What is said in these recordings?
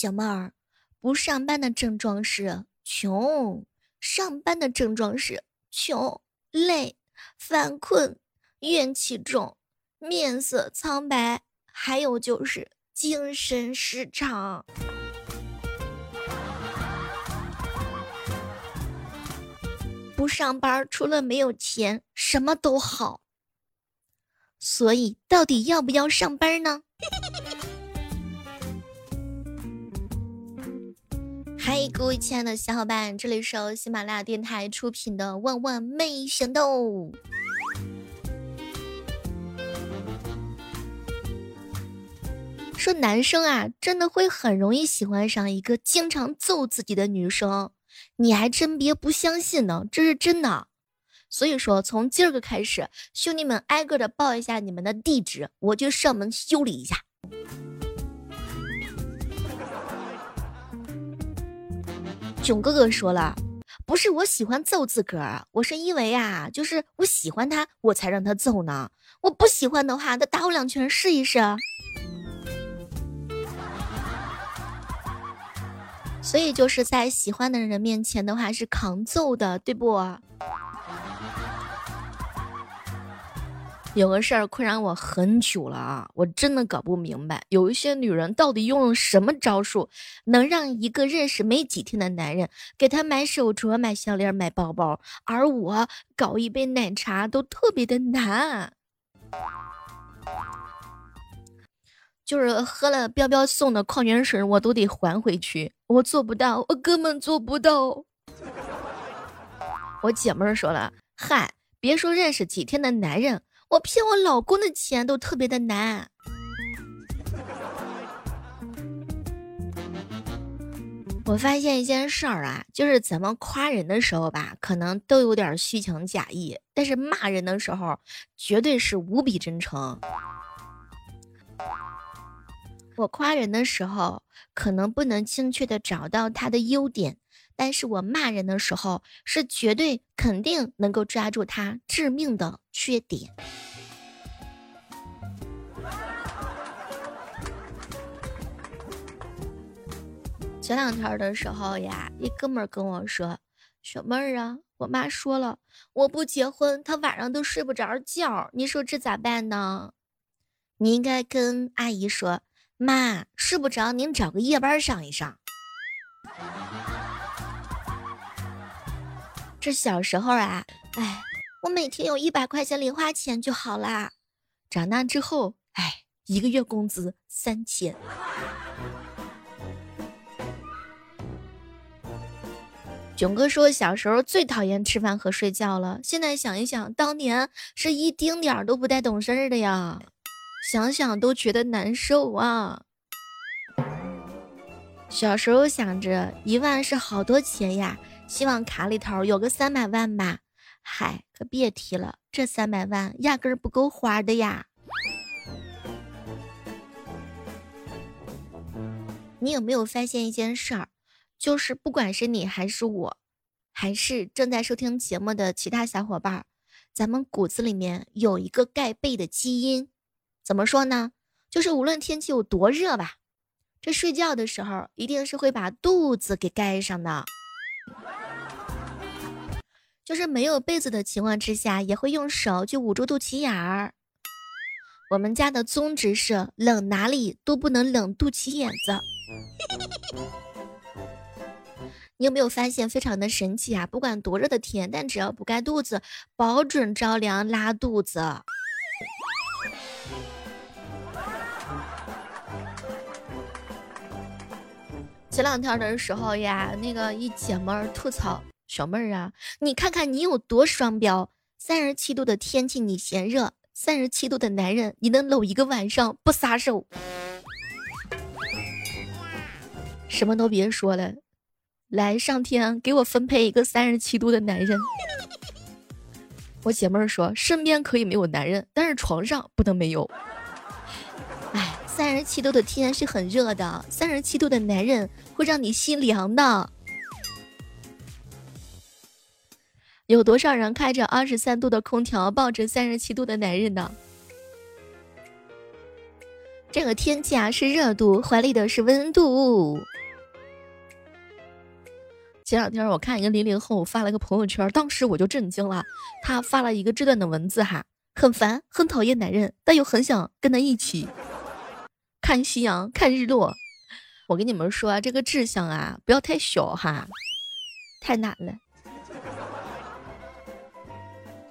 小妹儿，不上班的症状是穷，上班的症状是穷、累、犯困、怨气重、面色苍白，还有就是精神失常。不上班，除了没有钱，什么都好。所以，到底要不要上班呢？嗨，各位亲爱的小伙伴，这里是由喜马拉雅电台出品的《万万没想到》。说男生啊，真的会很容易喜欢上一个经常揍自己的女生。你还真别不相信呢，这是真的。所以说，从今儿个开始，兄弟们挨个的报一下你们的地址，我就上门修理一下。囧哥哥说了，不是我喜欢揍自个儿，我是因为啊，就是我喜欢他，我才让他揍呢。我不喜欢的话，他打我两拳试一试。所以就是在喜欢的人面前的话是扛揍的，对不？有个事儿困扰我很久了啊，我真的搞不明白，有一些女人到底用了什么招数，能让一个认识没几天的男人给她买手镯、买项链、买包包，而我搞一杯奶茶都特别的难。就是喝了彪彪送的矿泉水，我都得还回去。我做不到，我根本做不到。我姐妹儿说了，嗨，别说认识几天的男人，我骗我老公的钱都特别的难。我发现一件事儿啊，就是咱们夸人的时候吧，可能都有点虚情假意，但是骂人的时候，绝对是无比真诚。我夸人的时候，可能不能精确的找到他的优点，但是我骂人的时候，是绝对肯定能够抓住他致命的缺点。前两天的时候呀，一哥们跟我说：“小妹儿啊，我妈说了，我不结婚，她晚上都睡不着觉，你说这咋办呢？”你应该跟阿姨说。妈睡不着，您找个夜班上一上。这小时候啊，哎，我每天有一百块钱零花钱就好啦。长大之后，哎，一个月工资三千。囧哥说，小时候最讨厌吃饭和睡觉了。现在想一想，当年是一丁点儿都不带懂事儿的呀。想想都觉得难受啊！小时候想着一万是好多钱呀，希望卡里头有个三百万吧。嗨，可别提了，这三百万压根儿不够花的呀。你有没有发现一件事儿？就是不管是你还是我，还是正在收听节目的其他小伙伴，咱们骨子里面有一个盖被的基因。怎么说呢？就是无论天气有多热吧，这睡觉的时候一定是会把肚子给盖上的。就是没有被子的情况之下，也会用手去捂住肚脐眼儿。我们家的宗旨是冷哪里都不能冷肚脐眼子。你有没有发现非常的神奇啊？不管多热的天，但只要不盖肚子，保准着凉拉肚子。前两天的时候呀，那个一姐们吐槽小妹儿啊，你看看你有多双标！三十七度的天气你嫌热，三十七度的男人你能搂一个晚上不撒手？什么都别说了，来上天给我分配一个三十七度的男人。我姐妹儿说，身边可以没有男人，但是床上不能没有。哎。三十七度的天是很热的，三十七度的男人会让你心凉的。有多少人开着二十三度的空调，抱着三十七度的男人呢？这个天气啊是热度，怀里的是温度。前两天我看一个零零后发了个朋友圈，当时我就震惊了。他发了一个这段的文字哈，很烦，很讨厌男人，但又很想跟他一起看夕阳、看日落。我跟你们说啊，这个志向啊，不要太小哈，太难了。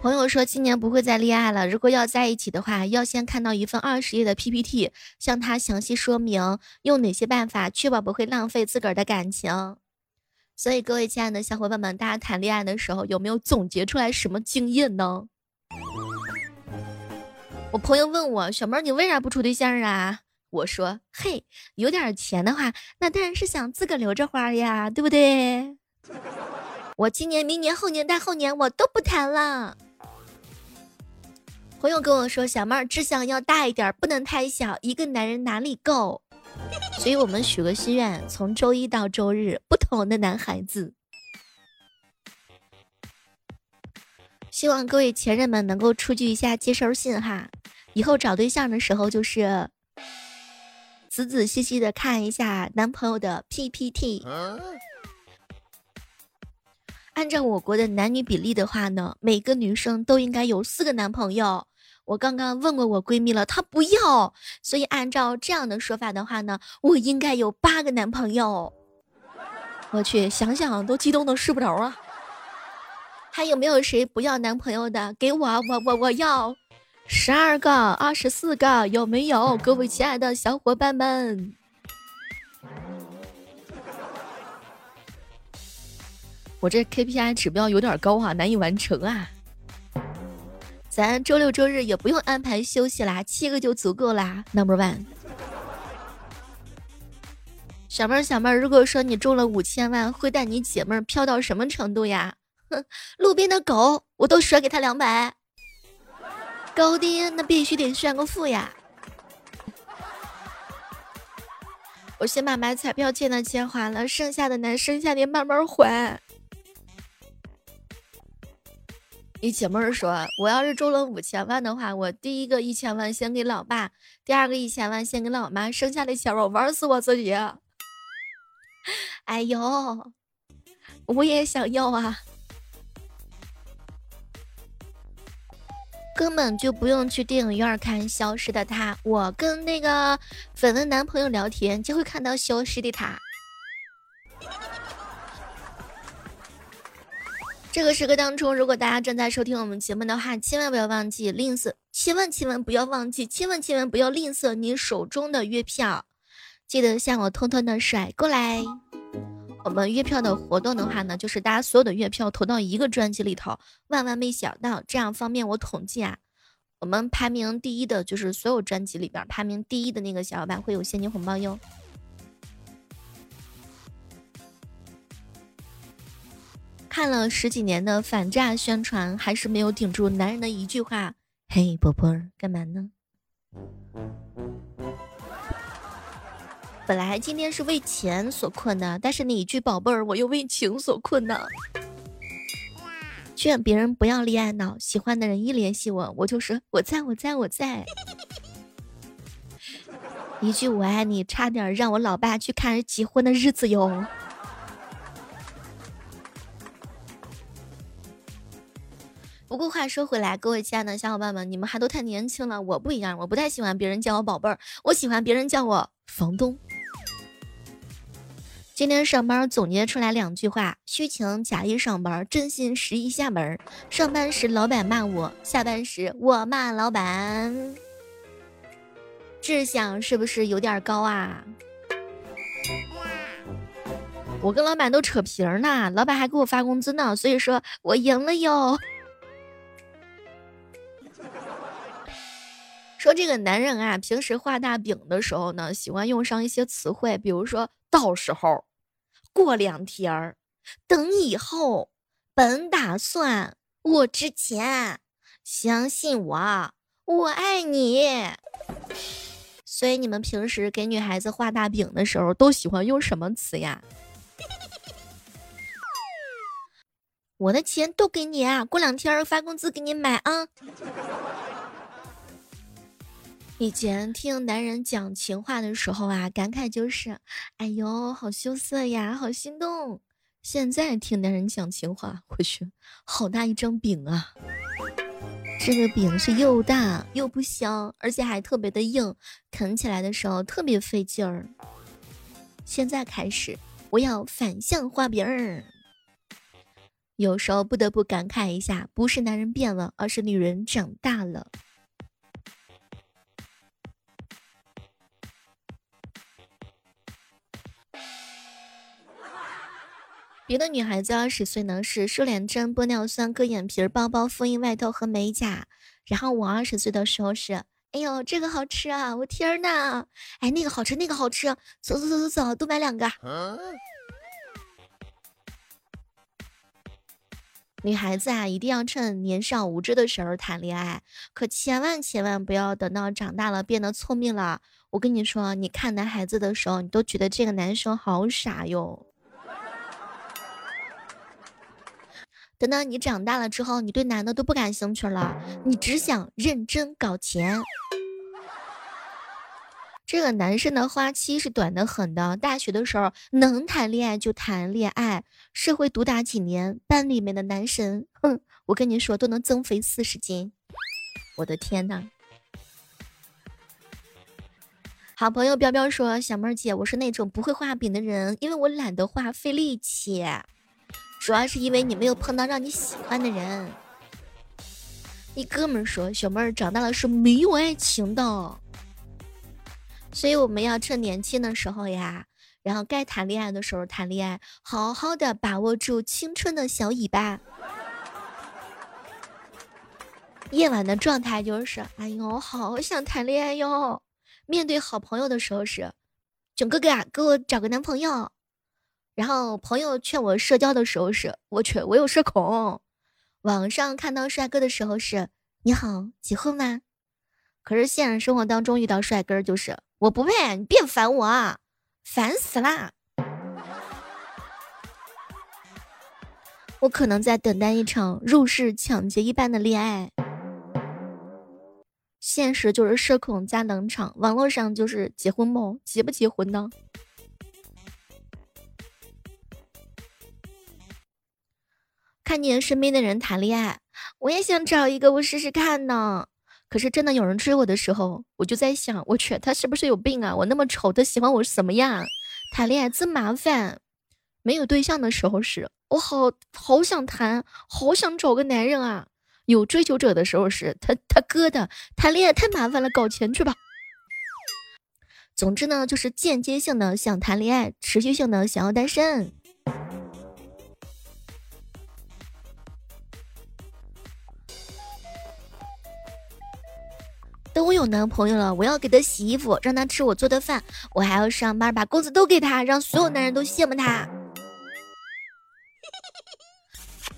朋友说今年不会再恋爱了，如果要在一起的话，要先看到一份二十页的 PPT，向他详细说明用哪些办法确保不会浪费自个儿的感情。所以各位亲爱的小伙伴们，大家谈恋爱的时候有没有总结出来什么经验呢？我朋友问我小妹，你为啥不处对象啊？我说嘿，有点钱的话，那当然是想自个留着花呀，对不对？我今年、明年、后年、大后年我都不谈了。朋友跟我说：“小妹儿志向要大一点，不能太小，一个男人哪里够？”所以，我们许个心愿，从周一到周日，不同的男孩子。希望各位前任们能够出具一下接收信哈，以后找对象的时候，就是仔仔细细的看一下男朋友的 PPT。按照我国的男女比例的话呢，每个女生都应该有四个男朋友。我刚刚问过我闺蜜了，她不要，所以按照这样的说法的话呢，我应该有八个男朋友。我去想想都激动的睡不着啊！还有没有谁不要男朋友的？给我，我我我要十二个、二十四个，有没有？各位亲爱的小伙伴们，我这 KPI 指标有点高啊，难以完成啊。咱周六周日也不用安排休息啦，七个就足够啦。Number one，小妹儿小妹儿，如果说你中了五千万，会带你姐妹儿飘到什么程度呀？哼，路边的狗我都甩给他两百，高低那必须得炫个富呀！我先把买彩票欠的钱还了，剩下的呢，剩下的慢慢还。一姐妹儿说：“我要是中了五千万的话，我第一个一千万先给老爸，第二个一千万先给老妈，剩下的钱我玩死我自己。”哎呦，我也想要啊！根本就不用去电影院看《消失的她》，我跟那个绯闻男朋友聊天就会看到消失的她。这个时刻当中，如果大家正在收听我们节目的话，千万不要忘记吝啬，千万千万不要忘记，千万千万不要吝啬你手中的月票，记得向我偷偷的甩过来。我们月票的活动的话呢，就是大家所有的月票投到一个专辑里头，万万没想到，这样方便我统计啊。我们排名第一的就是所有专辑里边排名第一的那个小伙伴会有现金红包哟。看了十几年的反诈宣传，还是没有顶住男人的一句话：“嘿，宝贝儿，干嘛呢？”本来今天是为钱所困的，但是你一句“宝贝儿”，我又为情所困呢。劝别人不要恋爱脑，喜欢的人一联系我，我就说我在我在我在。一句“我爱你”，差点让我老爸去看结婚的日子哟。不过话说回来，各位亲爱的小伙伴们，你们还都太年轻了。我不一样，我不太喜欢别人叫我宝贝儿，我喜欢别人叫我房东。今天上班总结出来两句话：虚情假意上班，真心实意下班。上班时老板骂我，下班时我骂老板。志向是不是有点高啊？我跟老板都扯皮呢，老板还给我发工资呢，所以说我赢了哟。说这个男人啊，平时画大饼的时候呢，喜欢用上一些词汇，比如说到时候、过两天儿、等以后、本打算、我之前、相信我、我爱你。所以你们平时给女孩子画大饼的时候，都喜欢用什么词呀？我的钱都给你啊，过两天发工资给你买啊。以前听男人讲情话的时候啊，感慨就是，哎呦，好羞涩呀，好心动。现在听男人讲情话，我去，好大一张饼啊！这个饼是又大又不香，而且还特别的硬，啃起来的时候特别费劲儿。现在开始，我要反向画饼儿。有时候不得不感慨一下，不是男人变了，而是女人长大了。别的女孩子二十岁呢是瘦脸针、玻尿酸、割眼皮、包包、复印外套和美甲，然后我二十岁的时候是，哎呦这个好吃啊，我天呐，哎那个好吃那个好吃，走走走走走，多买两个。女孩子啊，一定要趁年少无知的时候谈恋爱，可千万千万不要等到长大了变得聪明了。我跟你说，你看男孩子的时候，你都觉得这个男生好傻哟。等到你长大了之后，你对男的都不感兴趣了，你只想认真搞钱。这个男生的花期是短的很的，大学的时候能谈恋爱就谈恋爱，社会毒打几年，班里面的男神，哼，我跟你说都能增肥四十斤。我的天呐！好朋友彪彪说：“小妹儿姐，我是那种不会画饼的人，因为我懒得画，费力气。”主要是因为你没有碰到让你喜欢的人。一哥们说：“小妹儿长大了是没有爱情的，所以我们要趁年轻的时候呀，然后该谈恋爱的时候谈恋爱，好好的把握住青春的小尾巴。夜晚的状态就是：哎呦，好想谈恋爱哟。面对好朋友的时候是：囧哥哥啊，给我找个男朋友。”然后朋友劝我社交的时候是，我去，我有社恐。网上看到帅哥的时候是，你好，结婚吗？可是现实生活当中遇到帅哥就是，我不配，你别烦我啊，烦死啦！我可能在等待一场入室抢劫一般的恋爱。现实就是社恐加冷场，网络上就是结婚梦，结不结婚呢？看见身边的人谈恋爱，我也想找一个我试试看呢。可是真的有人追我的时候，我就在想，我去，他是不是有病啊？我那么丑，他喜欢我什么呀？谈恋爱真麻烦。没有对象的时候是，我好好想谈，好想找个男人啊。有追求者的时候是，他他哥的谈恋爱太麻烦了，搞钱去吧。总之呢，就是间接性的想谈恋爱，持续性的想要单身。等我有男朋友了，我要给他洗衣服，让他吃我做的饭，我还要上班把工资都给他，让所有男人都羡慕他。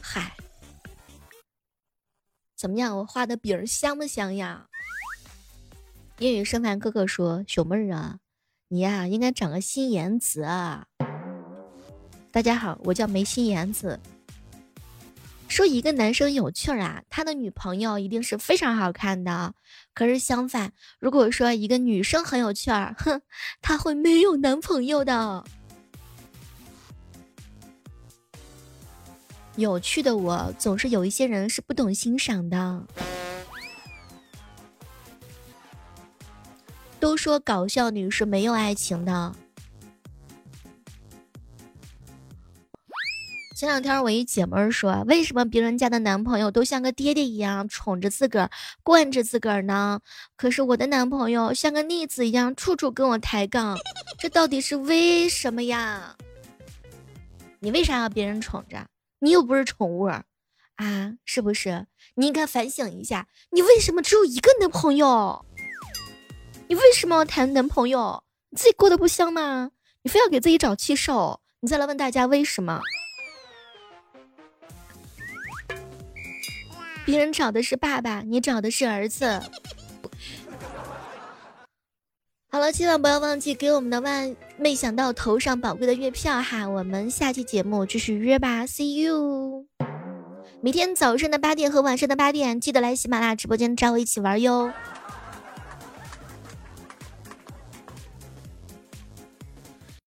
嗨，怎么样？我画的饼香不香呀？夜雨生凡哥哥说：“小妹儿啊，你呀应该长个心眼子啊。”大家好，我叫没心眼子。说一个男生有趣儿啊，他的女朋友一定是非常好看的。可是相反，如果说一个女生很有趣儿，哼，他会没有男朋友的。有趣的我，总是有一些人是不懂欣赏的。都说搞笑女是没有爱情的。前两天我一姐们说，为什么别人家的男朋友都像个爹爹一样宠着自个儿、惯着自个儿呢？可是我的男朋友像个逆子一样，处处跟我抬杠，这到底是为什么呀？你为啥要别人宠着？你又不是宠物啊，是不是？你应该反省一下，你为什么只有一个男朋友？你为什么要谈男朋友？你自己过得不香吗？你非要给自己找气受？你再来问大家为什么？别人找的是爸爸，你找的是儿子。好了，千万不要忘记给我们的万没想到投上宝贵的月票哈！我们下期节目继续约吧，See you。每天早上的八点和晚上的八点，记得来喜马拉雅直播间找我一起玩哟。